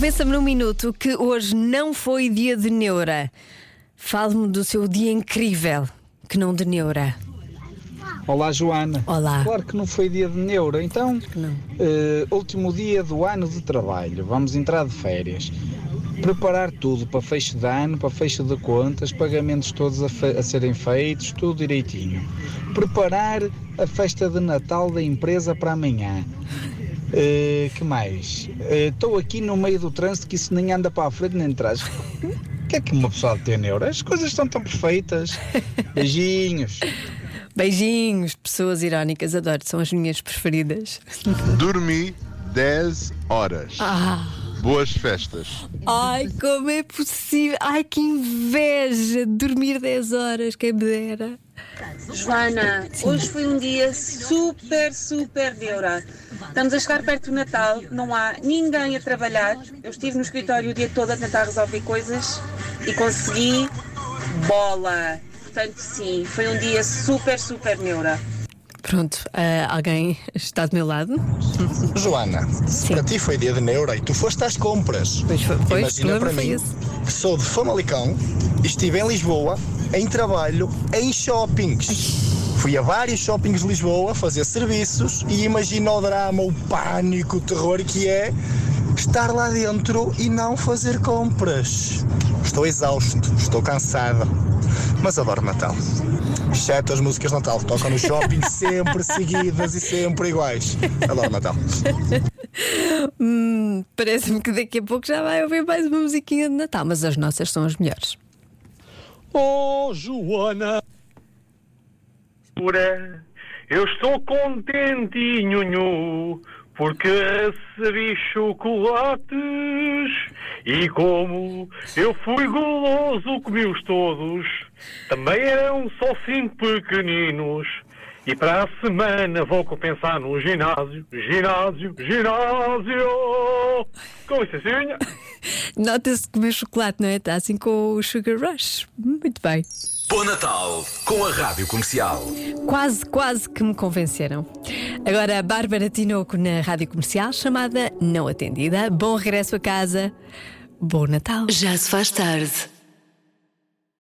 Convença-me num minuto que hoje não foi dia de neura. Fale-me do seu dia incrível, que não de neura. Olá, Joana. Olá. Claro que não foi dia de neuro, então, não. eh, último dia do ano de trabalho, vamos entrar de férias. Preparar tudo para fecho de ano, para fecho de contas, pagamentos todos a, a serem feitos, tudo direitinho. Preparar a festa de Natal da empresa para amanhã. Eh, que mais? Eh, Estou aqui no meio do trânsito que isso nem anda para a frente nem atrás. O que é que uma pessoa tem neuro? As coisas estão tão perfeitas. Beijinhos. Beijinhos, pessoas irónicas, adoro, são as minhas preferidas. Dormi 10 horas. Ah. Boas festas. Ai, como é possível? Ai, que inveja! Dormir 10 horas, quem me dera. Joana, hoje foi um dia super, super neura. Estamos a chegar perto do Natal, não há ninguém a trabalhar. Eu estive no escritório o dia todo a tentar resolver coisas e consegui bola. Portanto, sim, foi um dia super, super neura. Pronto, ah, alguém está do meu lado? Joana, para ti foi dia de neura e tu foste às compras. Pois foi, pois, Imagina para mim, que sou de Famalicão, estive em Lisboa, em trabalho, em shoppings. Fui a vários shoppings de Lisboa fazer serviços e imagina o drama, o pânico, o terror que é estar lá dentro e não fazer compras. Estou exausto, estou cansado, mas adoro Natal. Exceto as músicas de Natal, tocam no shopping sempre seguidas e sempre iguais. Adoro Natal. Hum, Parece-me que daqui a pouco já vai ouvir mais uma musiquinha de Natal, mas as nossas são as melhores. Oh, Joana! Pura, eu estou contentinho, nhu, porque recebi chocolates e como eu fui goloso, comi-os todos. Também eram só cinco pequeninos. E para a semana vou compensar no ginásio, ginásio, ginásio. Com licencinha. Nota-se que comer chocolate, não é? Está assim com o Sugar Rush. Muito bem. Bom Natal com a Rádio Comercial. Quase, quase que me convenceram. Agora a Bárbara Tinoco na rádio comercial, chamada Não Atendida. Bom regresso a casa. Bom Natal. Já se faz tarde